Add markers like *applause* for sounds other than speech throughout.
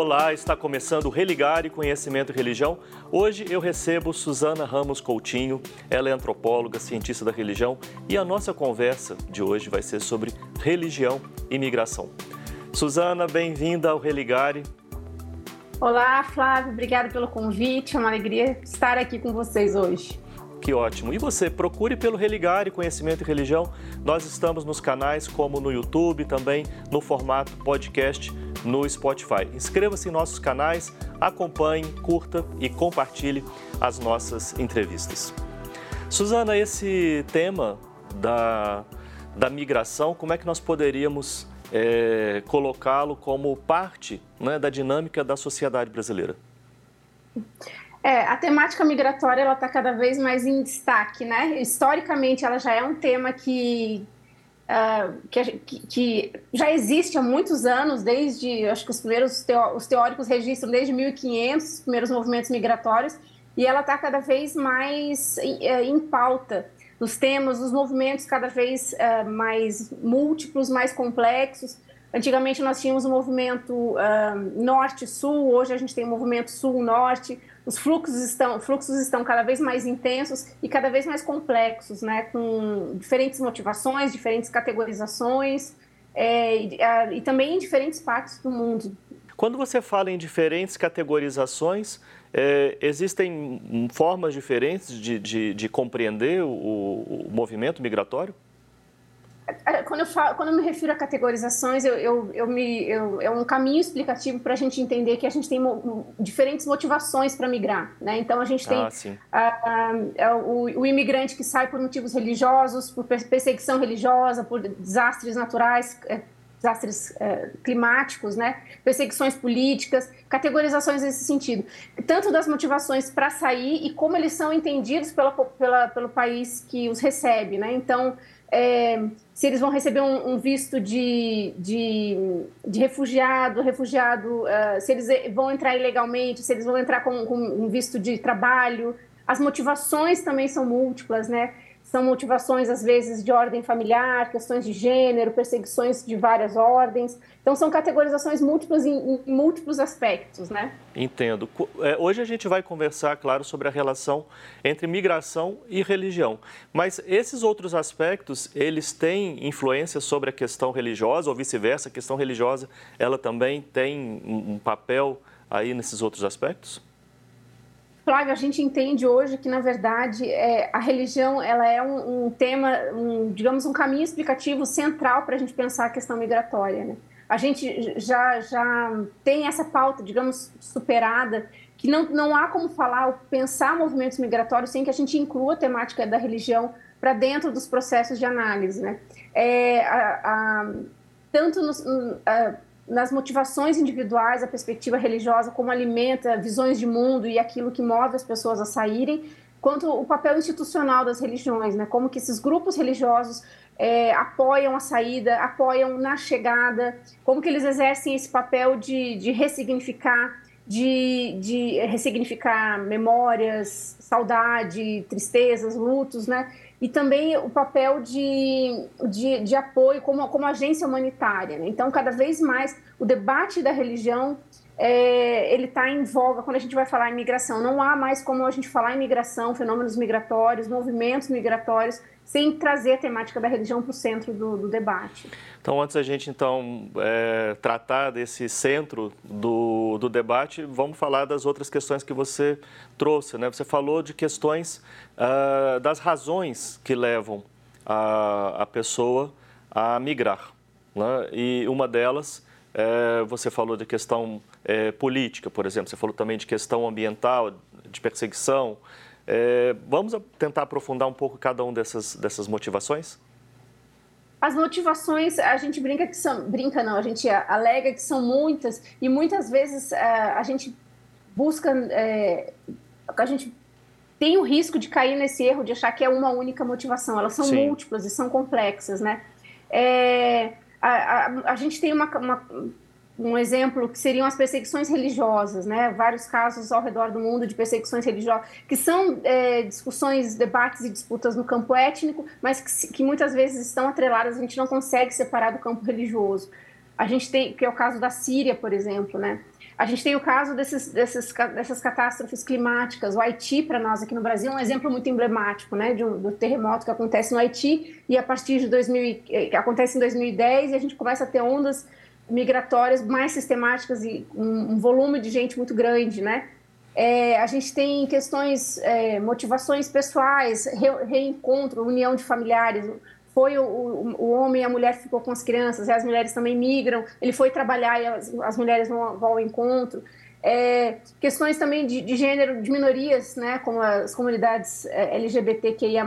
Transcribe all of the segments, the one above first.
Olá, está começando o Religare Conhecimento e Religião. Hoje eu recebo Suzana Ramos Coutinho, ela é antropóloga, cientista da religião e a nossa conversa de hoje vai ser sobre religião e migração. Suzana, bem-vinda ao Religare. Olá, Flávio, obrigada pelo convite, é uma alegria estar aqui com vocês hoje. Que ótimo. E você, procure pelo Religare Conhecimento e Religião. Nós estamos nos canais como no YouTube, também no formato podcast no Spotify. Inscreva-se em nossos canais, acompanhe, curta e compartilhe as nossas entrevistas. Suzana, esse tema da, da migração, como é que nós poderíamos é, colocá-lo como parte né, da dinâmica da sociedade brasileira? É, a temática migratória ela está cada vez mais em destaque, né? Historicamente, ela já é um tema que, uh, que, que, já existe há muitos anos, desde acho que os primeiros teó os teóricos registram desde 1500 os primeiros movimentos migratórios, e ela está cada vez mais em, é, em pauta nos temas, os movimentos cada vez uh, mais múltiplos, mais complexos. Antigamente nós tínhamos o um movimento uh, norte-sul, hoje a gente tem o um movimento sul-norte os fluxos estão, fluxos estão cada vez mais intensos e cada vez mais complexos, né, com diferentes motivações, diferentes categorizações é, e, a, e também em diferentes partes do mundo. Quando você fala em diferentes categorizações, é, existem formas diferentes de, de, de compreender o, o movimento migratório? Quando eu, falo, quando eu me refiro a categorizações, eu, eu, eu me, eu, é um caminho explicativo para a gente entender que a gente tem mo, diferentes motivações para migrar. Né? Então, a gente tem ah, a, o, o, imigrante que sai por motivos religiosos, por perseguição religiosa, por desastres naturais, é, desastres é, climáticos, né? perseguições políticas, categorizações nesse sentido. Tanto das motivações para sair e como eles são entendidos pela, pela, pelo país que os recebe. Né? Então, é, se eles vão receber um, um visto de, de, de, refugiado, refugiado, uh, se eles vão entrar ilegalmente, se eles vão entrar com, com um visto de trabalho. As motivações também são múltiplas, né? São motivações, às vezes, de ordem familiar, questões de gênero, perseguições de várias ordens. Então, são categorizações múltiplas em, em múltiplos aspectos, né? Entendo. É, hoje a gente vai conversar, claro, sobre a relação entre migração e religião. Mas esses outros aspectos, eles têm influência sobre a questão religiosa ou vice-versa? A questão religiosa, ela também tem um papel aí nesses outros aspectos? Flávio, a gente entende hoje que, na verdade, é, a religião ela é um, um tema, um, digamos, um caminho explicativo central para a gente pensar a questão migratória. Né? A gente já, já tem essa pauta, digamos, superada, que não, não há como falar ou pensar movimentos migratórios sem que a gente inclua a temática da religião para dentro dos processos de análise. Né? É, a, a, tanto nos, a, nas motivações individuais, a perspectiva religiosa, como alimenta visões de mundo e aquilo que move as pessoas a saírem, quanto o papel institucional das religiões, né? como que esses grupos religiosos é, apoiam a saída, apoiam na chegada, como que eles exercem esse papel de, de ressignificar, de, de ressignificar memórias, saudade, tristezas, lutos, né? e também o papel de, de, de apoio como, como agência humanitária. Né? Então, cada vez mais, o debate da religião é, ele está em voga quando a gente vai falar em migração. Não há mais como a gente falar em migração, fenômenos migratórios, movimentos migratórios, sem trazer a temática da religião para o centro do, do, debate. Então, antes da gente então é, tratar desse centro do, do debate, vamos falar das outras questões que você trouxe. Né? Você falou de questões uh, das razões que levam a, a pessoa a migrar. Né? E uma delas é, você falou de questão é, política, por exemplo, você falou também de questão ambiental, de perseguição. É, vamos tentar aprofundar um pouco cada uma dessas, dessas motivações? As motivações, a gente brinca que são, brinca não, a gente alega que são muitas e muitas vezes é, a gente busca, é, a gente tem o risco de cair nesse erro de achar que é uma única motivação. Elas são Sim. múltiplas e são complexas, né? É, a, a, a gente tem uma, uma, um exemplo que seriam as perseguições religiosas, né? Vários casos ao redor do mundo de perseguições religiosas, que são é, discussões, debates e disputas no campo étnico, mas que, que, muitas vezes estão atreladas, a gente não consegue separar do campo religioso. A gente tem, que é o caso da Síria, por exemplo, né? A gente tem o caso desses, desses, dessas catástrofes climáticas. O Haiti, para nós aqui no Brasil, é um exemplo muito emblemático, né, de um, do terremoto que acontece no Haiti e a partir de 2000, que acontece em 2010 e a gente começa a ter ondas migratórias mais sistemáticas e um, um volume de gente muito grande, né? É, a gente tem questões, é, motivações pessoais, re, reencontro, união de familiares foi o, o, o, homem e a mulher ficou com as crianças, as mulheres também migram, ele foi trabalhar e as, as mulheres vão, vão, ao encontro. É, questões também de, de, gênero, de minorias, né, como as comunidades é, LGBTQIA+,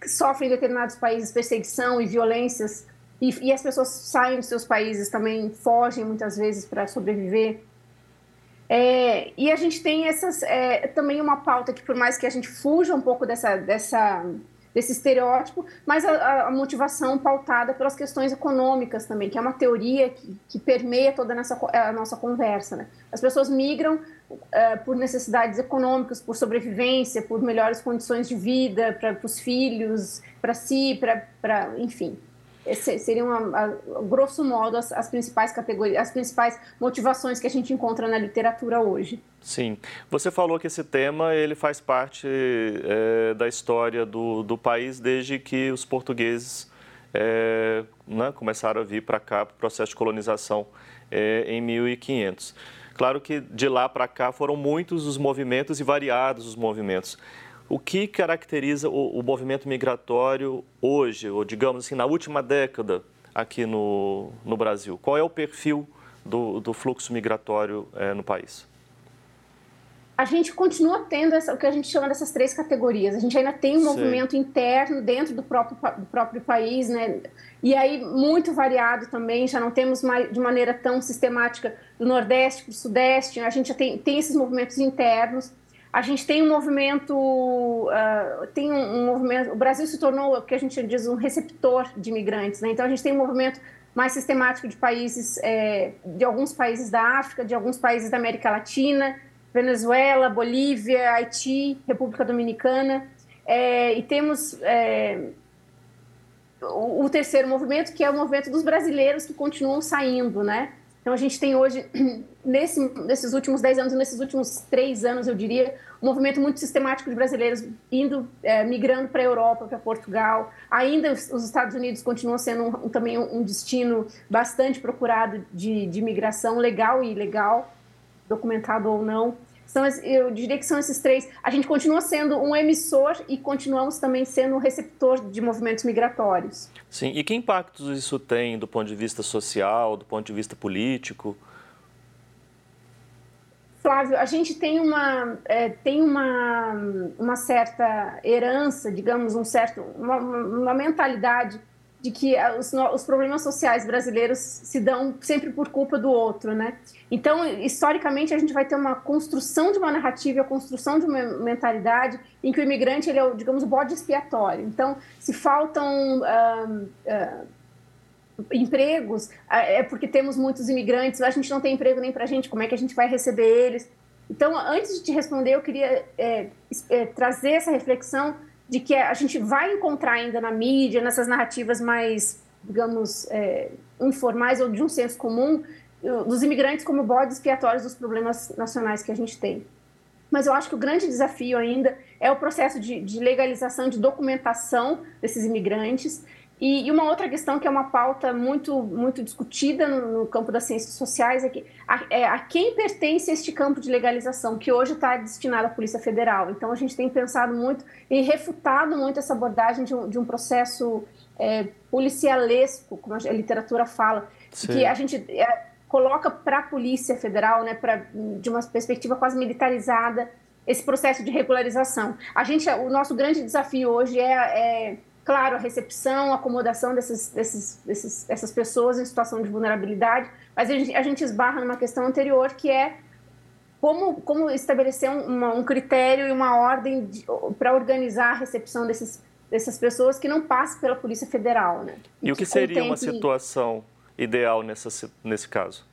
que sofrem em determinados países perseguição e violências, e, e as pessoas saem dos seus países também, fogem muitas vezes para sobreviver. É, e a gente tem essas, é, também uma pauta que, por mais que a gente fuja um pouco dessa, dessa desse estereótipo, mas a, a, motivação pautada pelas questões econômicas também, que é uma teoria que, que permeia toda a nossa, a nossa conversa. Né? As pessoas migram uh, por necessidades econômicas, por sobrevivência, por melhores condições de vida para os filhos, para si, para, enfim. Esse seriam, a, a, grosso modo, as, as, principais categorias, as principais motivações que a gente encontra na literatura hoje. Sim. Você falou que esse tema ele faz parte é, da história do, do país desde que os portugueses é, né, começaram a vir para cá para o processo de colonização é, em 1500. Claro que de lá para cá foram muitos os movimentos e variados os movimentos. O que caracteriza o, o, movimento migratório hoje, ou digamos assim, na última década aqui no, no Brasil? Qual é o perfil do, do fluxo migratório é, no país? A gente continua tendo essa, o que a gente chama dessas três categorias. A gente ainda tem um Sim. movimento interno dentro do próprio, do próprio país, né? E aí muito variado também, já não temos mais de maneira tão sistemática do Nordeste para o Sudeste, a gente já tem, tem esses movimentos internos a gente tem um movimento, uh, tem um, um, movimento, o Brasil se tornou o que a gente diz um receptor de imigrantes, né? Então a gente tem um movimento mais sistemático de países, é, de alguns países da África, de alguns países da América Latina, Venezuela, Bolívia, Haiti, República Dominicana, é, e temos é, o, o terceiro movimento que é o movimento dos brasileiros que continuam saindo, né? Então, a gente tem hoje, nesse, nesses últimos 10 anos, nesses últimos três anos, eu diria, um movimento muito sistemático de brasileiros indo, é, migrando para a Europa, para Portugal. Ainda os, os, Estados Unidos continuam sendo um, também um destino bastante procurado de, de migração legal e ilegal, documentado ou não. São, eu diria que são esses três. A gente continua sendo um emissor e continuamos também sendo um receptor de movimentos migratórios. Sim, e que impactos isso tem do ponto de vista social, do ponto de vista político? Flávio, a gente tem uma, é, tem uma, uma certa herança, digamos, um certo, uma, uma mentalidade de que os, os, problemas sociais brasileiros se dão sempre por culpa do outro, né? Então, historicamente, a gente vai ter uma construção de uma narrativa, a construção de uma mentalidade em que o imigrante ele é, digamos, o bode expiatório. Então, se faltam uh, uh, empregos, é porque temos muitos imigrantes, a gente não tem emprego nem para a gente, como é que a gente vai receber eles? Então, antes de te responder, eu queria é, é, trazer essa reflexão de que a gente vai encontrar ainda na mídia, nessas narrativas mais, digamos, é, informais ou de um senso comum, dos imigrantes como bodes expiatórios dos problemas nacionais que a gente tem. Mas eu acho que o grande desafio ainda é o processo de, de legalização, de documentação desses imigrantes e, e, uma outra questão que é uma pauta muito, muito discutida no, no campo das ciências sociais é, que, a, é a quem pertence este campo de legalização, que hoje está destinado à Polícia Federal. Então, a gente tem pensado muito e refutado muito essa abordagem de um, de um processo é, policialesco, como a literatura fala, que a gente é, coloca para a Polícia Federal, né, pra, de uma perspectiva quase militarizada, esse processo de regularização. A gente, o nosso grande desafio hoje é, é claro, a recepção, a acomodação desses, desses, desses, dessas pessoas em situação de vulnerabilidade, mas a gente, a gente esbarra numa questão anterior que é como, como estabelecer uma, um critério e uma ordem para organizar a recepção desses, dessas pessoas que não passe pela Polícia Federal. Né? E, e o que, que seria uma situação ideal nessa, nesse caso?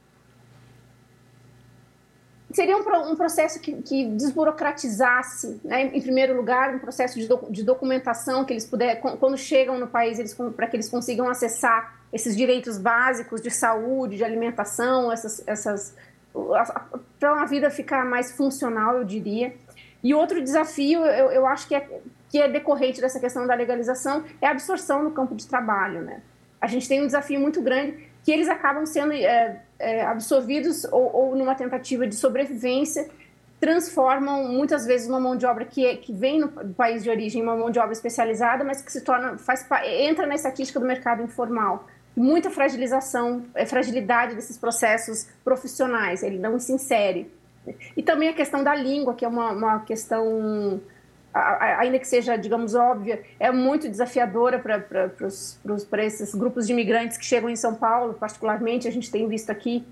Seria um, um processo que, que desburocratizasse, né, em primeiro lugar, um processo de, de documentação que eles puderem, quando chegam no país, para que eles consigam acessar esses direitos básicos de saúde, de alimentação, essas, essas para uma vida ficar mais funcional, eu diria. E outro desafio, eu, eu acho que é, que é decorrente dessa questão da legalização, é a absorção no campo de trabalho. Né? A gente tem um desafio muito grande que eles acabam sendo é, é, absorvidos ou, ou, numa tentativa de sobrevivência, transformam muitas vezes uma mão de obra que, é, que vem no país de origem, uma mão de obra especializada, mas que se torna, faz, entra na estatística do mercado informal muita fragilização, é, fragilidade desses processos profissionais, ele não se insere. E também a questão da língua, que é uma, uma questão, ainda que seja, digamos, óbvia, é muito desafiadora para esses grupos de imigrantes que chegam em São Paulo, particularmente, a gente tem visto aqui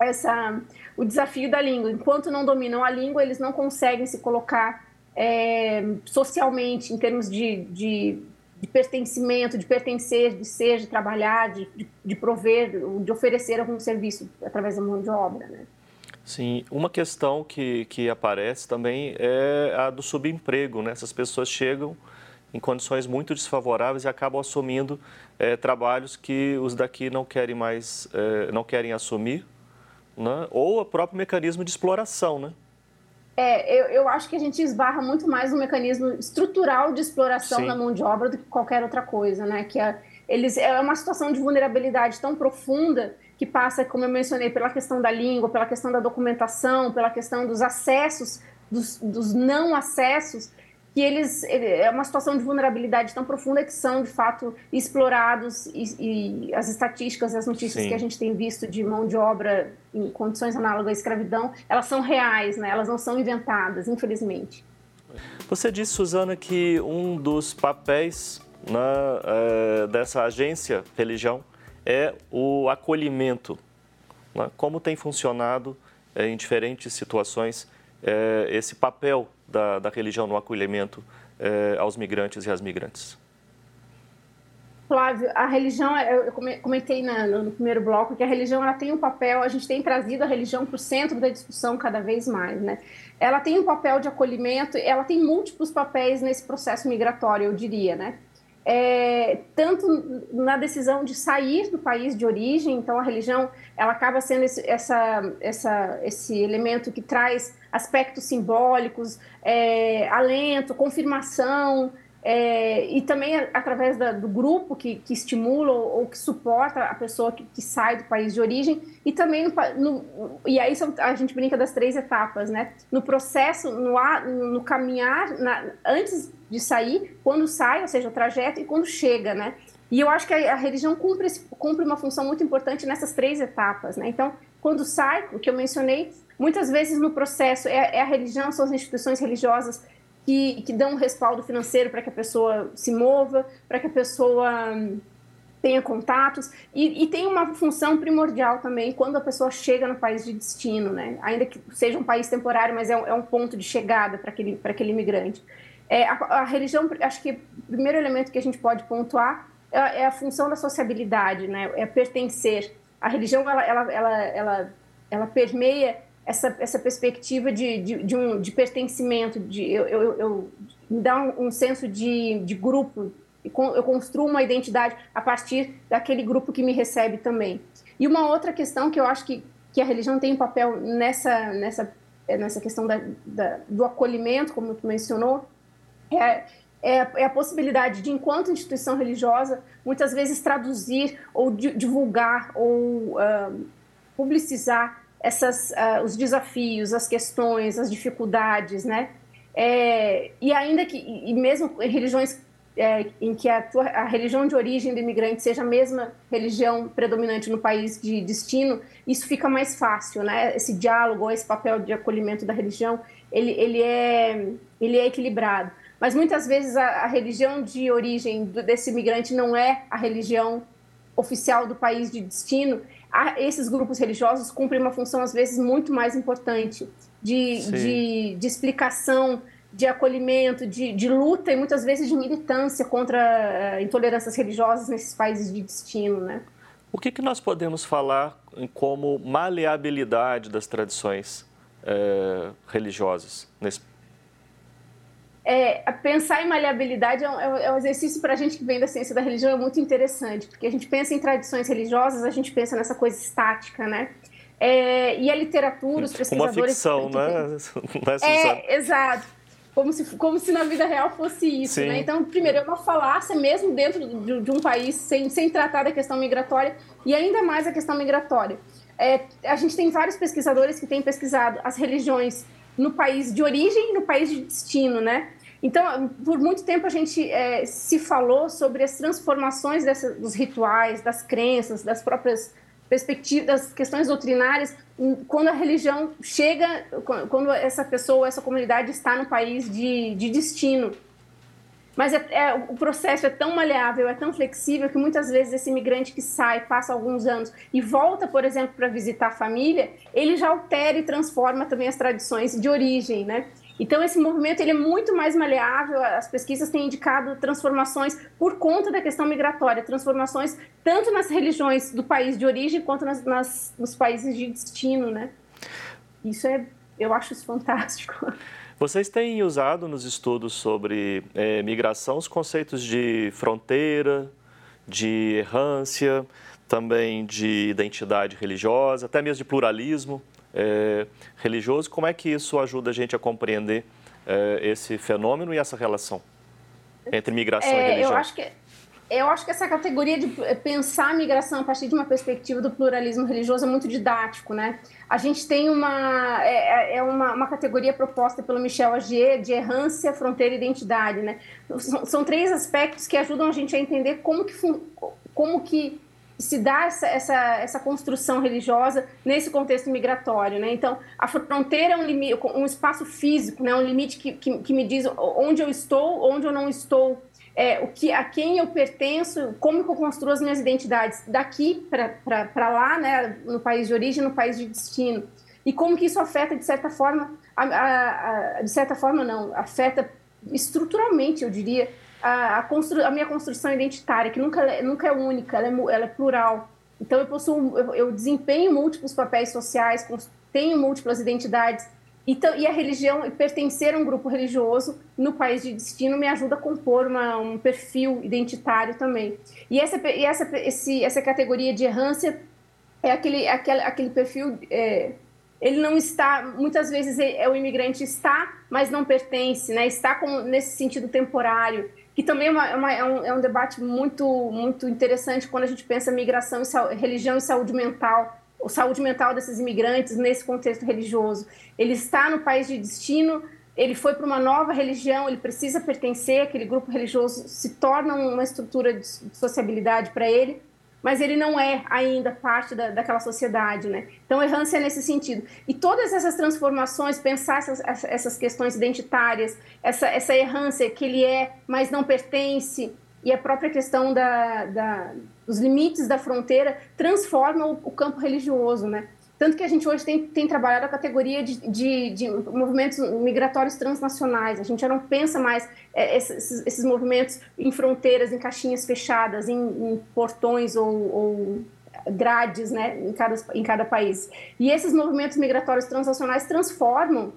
essa, o desafio da língua. Enquanto não dominam a língua, eles não conseguem se colocar é, socialmente, em termos de, de de pertencimento, de pertencer, de ser, de trabalhar, de, de, prover, de oferecer algum serviço através da mão de obra, né? Sim, uma questão que, que aparece também é a do subemprego, né? Essas pessoas chegam em condições muito desfavoráveis e acabam assumindo é, trabalhos que os daqui não querem mais, é, não querem assumir, né? ou o próprio mecanismo de exploração, né? É, eu, eu, acho que a gente esbarra muito mais no mecanismo estrutural de exploração Sim. da mão de obra do que qualquer outra coisa, né? Que é, eles, é uma situação de vulnerabilidade tão profunda que passa, como eu mencionei, pela questão da língua, pela questão da documentação, pela questão dos acessos, dos, dos não acessos, que eles é uma situação de vulnerabilidade tão profunda que são de fato explorados e, e as estatísticas, as notícias Sim. que a gente tem visto de mão de obra em condições análogas à escravidão, elas são reais, né? Elas não são inventadas, infelizmente. Você disse, Suzana, que um dos papéis na, é, dessa agência religião é o acolhimento. Né? Como tem funcionado é, em diferentes situações é, esse papel da, da, religião no acolhimento é, aos migrantes e às migrantes? Flávio, a religião, eu comentei no primeiro bloco que a religião ela tem um papel, a gente tem trazido a religião para o centro da discussão cada vez mais, né? Ela tem um papel de acolhimento, ela tem múltiplos papéis nesse processo migratório, eu diria, né? É, tanto na decisão de sair do país de origem, então a religião ela acaba sendo esse, essa, essa, esse elemento que traz aspectos simbólicos, é, alento, confirmação, é, e também através da, do grupo que, que estimula ou, ou, que suporta a pessoa que, que, sai do país de origem e também no, no, e aí são, a gente brinca das três etapas, né? No processo, no, no caminhar, na, antes de sair, quando sai, ou seja, o trajeto e quando chega, né? E eu acho que a, a religião cumpre, cumpre uma função muito importante nessas três etapas, né? Então, quando sai, o que eu mencionei, muitas vezes no processo é, é a religião, são as instituições religiosas que, que dão um respaldo financeiro para que a pessoa se mova, para que a pessoa hum, tenha contatos e, e, tem uma função primordial também quando a pessoa chega no país de destino, né? Ainda que seja um país temporário, mas é um, é um ponto de chegada para aquele, para aquele imigrante. É, a, a, religião, acho que o primeiro elemento que a gente pode pontuar é, é, a função da sociabilidade, né? É pertencer. A religião, ela, ela, ela, ela, ela permeia essa, essa perspectiva de, de, de, um, de pertencimento, de eu, eu, eu me dá um, um, senso de, de grupo, eu construo uma identidade a partir daquele grupo que me recebe também. E uma outra questão que eu acho que, que a religião tem um papel nessa, nessa, nessa questão da, da do acolhimento, como tu mencionou, é, é, é, a possibilidade de, enquanto instituição religiosa, muitas vezes traduzir ou divulgar ou uh, publicizar essas, uh, os desafios, as questões, as dificuldades, né? É, e ainda que, e mesmo em religiões é, em que a, tua, a, religião de origem do imigrante seja a mesma religião predominante no país de destino, isso fica mais fácil, né? Esse diálogo, esse papel de acolhimento da religião, ele, ele, é, ele é equilibrado. Mas muitas vezes a, a religião de origem do, desse imigrante não é a religião oficial do país de destino esses grupos religiosos cumprem uma função, às vezes, muito mais importante de, de, de, explicação, de acolhimento, de, de, luta e muitas vezes de militância contra uh, intolerâncias religiosas nesses países de destino, né? O que, que nós podemos falar como maleabilidade das tradições eh, religiosas nesse é, pensar em maleabilidade é um, é um exercício para a gente que vem da ciência da religião é muito interessante, porque a gente pensa em tradições religiosas, a gente pensa nessa coisa estática, né? É, e a literatura, os pesquisadores... Uma ficção, né? *laughs* É, exato. Como se, como se na vida real fosse isso, né? Então, primeiro, é uma falácia mesmo dentro de, de, um país sem, sem tratar da questão migratória e ainda mais a questão migratória. É, a gente tem vários pesquisadores que têm pesquisado as religiões no país de origem e no país de destino, né? Então, por muito tempo a gente é, se falou sobre as transformações dessa, dos rituais, das crenças, das próprias perspectivas, das questões doutrinárias, quando a religião chega, quando essa pessoa, essa comunidade está no país de, de destino. Mas é, é, o processo é tão maleável, é tão flexível que muitas vezes esse imigrante que sai, passa alguns anos e volta, por exemplo, para visitar a família, ele já altera e transforma também as tradições de origem, né? Então esse movimento ele é muito mais maleável. As pesquisas têm indicado transformações por conta da questão migratória, transformações tanto nas religiões do país de origem quanto nas, nas nos países de destino, né? Isso é, eu acho isso fantástico. *laughs* Vocês têm usado nos estudos sobre é, migração os conceitos de fronteira, de errância, também de identidade religiosa, até mesmo de pluralismo é, religioso. Como é que isso ajuda a gente a compreender é, esse fenômeno e essa relação entre migração e religião? Eu acho que eu acho que essa categoria de pensar a migração a partir de uma perspectiva do pluralismo religioso é muito didático, né? A gente tem uma é, é, é uma, uma, categoria proposta pelo Michel Agier de errância, fronteira e identidade, né? São, são, três aspectos que ajudam a gente a entender como que como que se dá essa, essa, essa construção religiosa nesse contexto migratório, né? Então, a fronteira é um, limite, um espaço físico, né? Um limite que, que, que me diz onde eu estou, onde eu não estou é, o que, a quem eu pertenço, como que eu construo as minhas identidades daqui para lá, né, no país de origem, no país de destino. E como que isso afeta, de certa forma, a, a, a, de certa forma não, afeta estruturalmente, eu diria, a, a, minha construção identitária, que nunca, nunca é única, ela é, ela é plural. Então, eu, possuo, eu, eu desempenho múltiplos papéis sociais, tenho múltiplas identidades, então, e a religião, pertencer a um grupo religioso no país de destino me ajuda a compor uma, um perfil identitário também. E essa, e essa, esse, essa categoria de errância é aquele, aquele, aquele perfil. É, ele não está, muitas vezes é, o imigrante está, mas não pertence, né? está como, nesse sentido temporário, que também é, uma, é uma, é, um, é um debate muito, muito interessante quando a gente pensa migração, e religião e saúde mental saúde mental desses imigrantes nesse contexto religioso. Ele está no país de destino, ele foi para uma nova religião, ele precisa pertencer, aquele grupo religioso se torna uma estrutura de sociabilidade para ele, mas ele não é ainda parte da, daquela sociedade, né? Então, errância é nesse sentido. E todas essas transformações, pensar essas, essas questões identitárias, essa, essa errância que ele é, mas não pertence, e a própria questão da, da, dos limites da fronteira transforma o, o, campo religioso, né? Tanto que a gente hoje tem, tem trabalhado a categoria de, de, de, movimentos migratórios transnacionais. A gente já não pensa mais é, esses, esses, movimentos em fronteiras, em caixinhas fechadas, em, em portões ou, ou grades né, em, cada, em cada país. E esses movimentos migratórios transnacionais transformam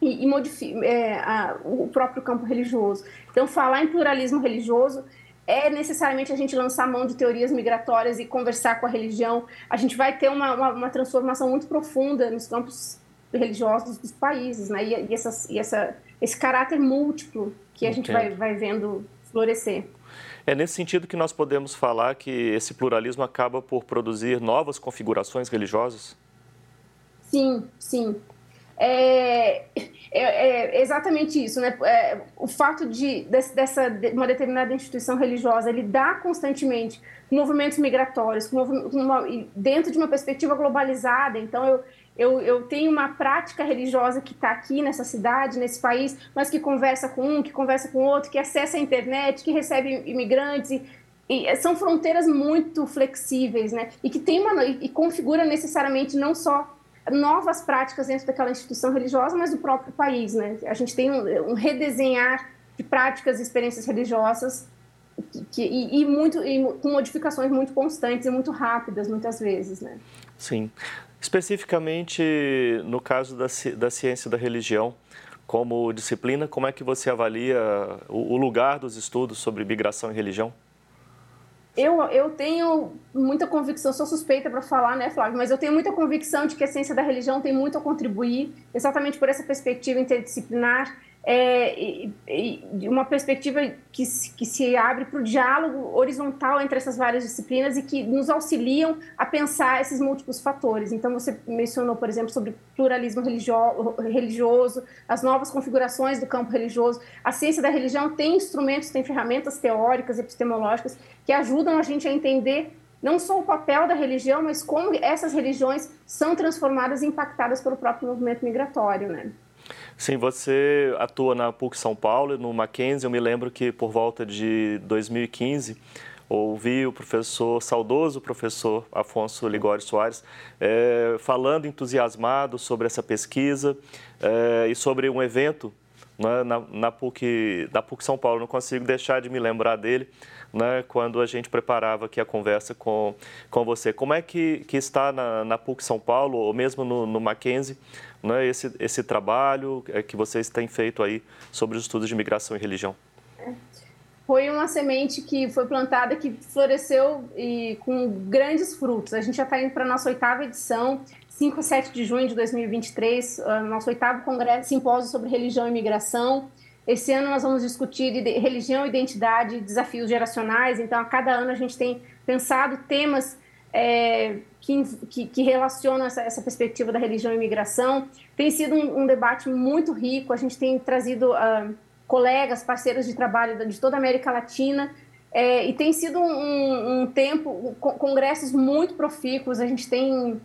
e, e modifica é, a, o próprio campo religioso. Então, falar em pluralismo religioso é necessariamente a gente lançar mão de teorias migratórias e conversar com a religião. A gente vai ter uma, uma, uma transformação muito profunda nos campos religiosos dos países, né? E, e, essas, e essa, esse caráter múltiplo que a gente vai, vai vendo florescer. É nesse sentido que nós podemos falar que esse pluralismo acaba por produzir novas configurações religiosas? Sim, sim. É, é, é, exatamente isso, né? É, o fato de dessa de uma determinada instituição religiosa lidar constantemente com movimentos migratórios, com uma, dentro de uma perspectiva globalizada. Então, eu, eu, eu tenho uma prática religiosa que está aqui nessa cidade, nesse país, mas que conversa com um, que conversa com outro, que acessa a internet, que recebe imigrantes e, e são fronteiras muito flexíveis, né? E que tem uma e configura necessariamente não só novas práticas dentro daquela instituição religiosa, mas do próprio país, né? A gente tem um, um redesenhar de práticas e experiências religiosas que, que, e, e, muito, e com modificações muito constantes e muito rápidas, muitas vezes, né? Sim. Especificamente no caso da, da ciência da religião, como disciplina. Como é que você avalia o lugar dos estudos sobre migração e religião? Eu, eu tenho muita convicção, sou suspeita para falar, né, Flávio? Mas eu tenho muita convicção de que a ciência da religião tem muito a contribuir, exatamente por essa perspectiva interdisciplinar é, uma perspectiva que, que se abre para o diálogo horizontal entre essas várias disciplinas e que nos auxiliam a pensar esses múltiplos fatores. Então, você mencionou, por exemplo, sobre pluralismo religioso, as novas configurações do campo religioso. A ciência da religião tem instrumentos, tem ferramentas teóricas, epistemológicas, que ajudam a gente a entender não só o papel da religião, mas como essas religiões são transformadas e impactadas pelo próprio movimento migratório, né? Sim, você atua na PUC São Paulo, no Mackenzie. Eu me lembro que por volta de 2015 ouvi o professor, saudoso professor Afonso Ligório Soares, é, falando entusiasmado sobre essa pesquisa é, e sobre um evento né, na, na, PUC, na PUC São Paulo. Não consigo deixar de me lembrar dele né, quando a gente preparava aqui a conversa com, com você. Como é que, que está na, na PUC São Paulo, ou mesmo no, no Mackenzie, né, esse, esse trabalho é, que vocês têm feito aí sobre os estudos de migração e religião? Foi uma semente que foi plantada, que floresceu e com grandes frutos. A gente já está indo para a nossa oitava edição, 5 a 7 de junho de 2023, ah, nosso oitavo congresso, simpósio sobre religião e migração. Esse ano nós vamos discutir religião, identidade, desafios geracionais. Então, a cada ano a gente tem pensado temas é, que, que, que, relacionam essa, essa, perspectiva da religião e imigração. Tem sido um, um debate muito rico, a gente tem trazido uh, colegas, parceiros de trabalho de toda a América Latina, é, e tem sido um, um tempo, congressos muito profícuos, a gente tem...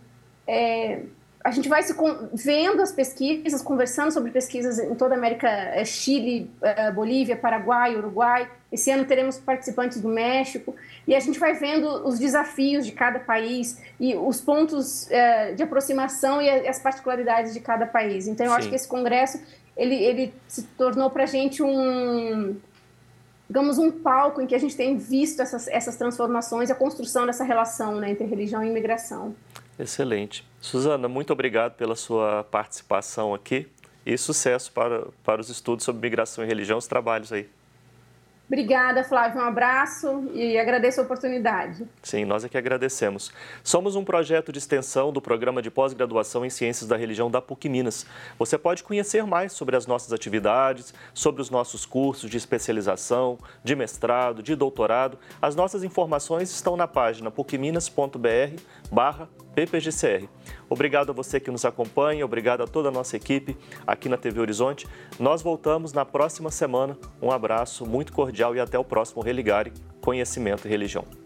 É, a gente vai se vendo as pesquisas, conversando sobre pesquisas em toda a América, é, Chile, é, Bolívia, Paraguai, Uruguai. Esse ano teremos participantes do México e a gente vai vendo os desafios de cada país e os pontos é, de aproximação e as particularidades de cada país. Então, eu Sim. acho que esse congresso ele, ele se tornou para a gente um digamos, um palco em que a gente tem visto essas, essas transformações, a construção dessa relação né, entre religião e imigração. Excelente. Suzana, muito obrigado pela sua participação aqui e sucesso para, para os estudos sobre migração e religião, os trabalhos aí. Obrigada, Flávio. Um abraço e agradeço a oportunidade. Sim, nós é que agradecemos. Somos um projeto de extensão do programa de pós-graduação em Ciências da Religião da PUC Minas. Você pode conhecer mais sobre as nossas atividades, sobre os nossos cursos de especialização, de mestrado, de doutorado. As nossas informações estão na página pucminas.br barra PPGCR. Obrigado a você que nos acompanha, obrigado a toda a nossa equipe aqui na TV Horizonte. Nós voltamos na próxima semana. Um abraço muito cordial e até o próximo Religare Conhecimento e Religião.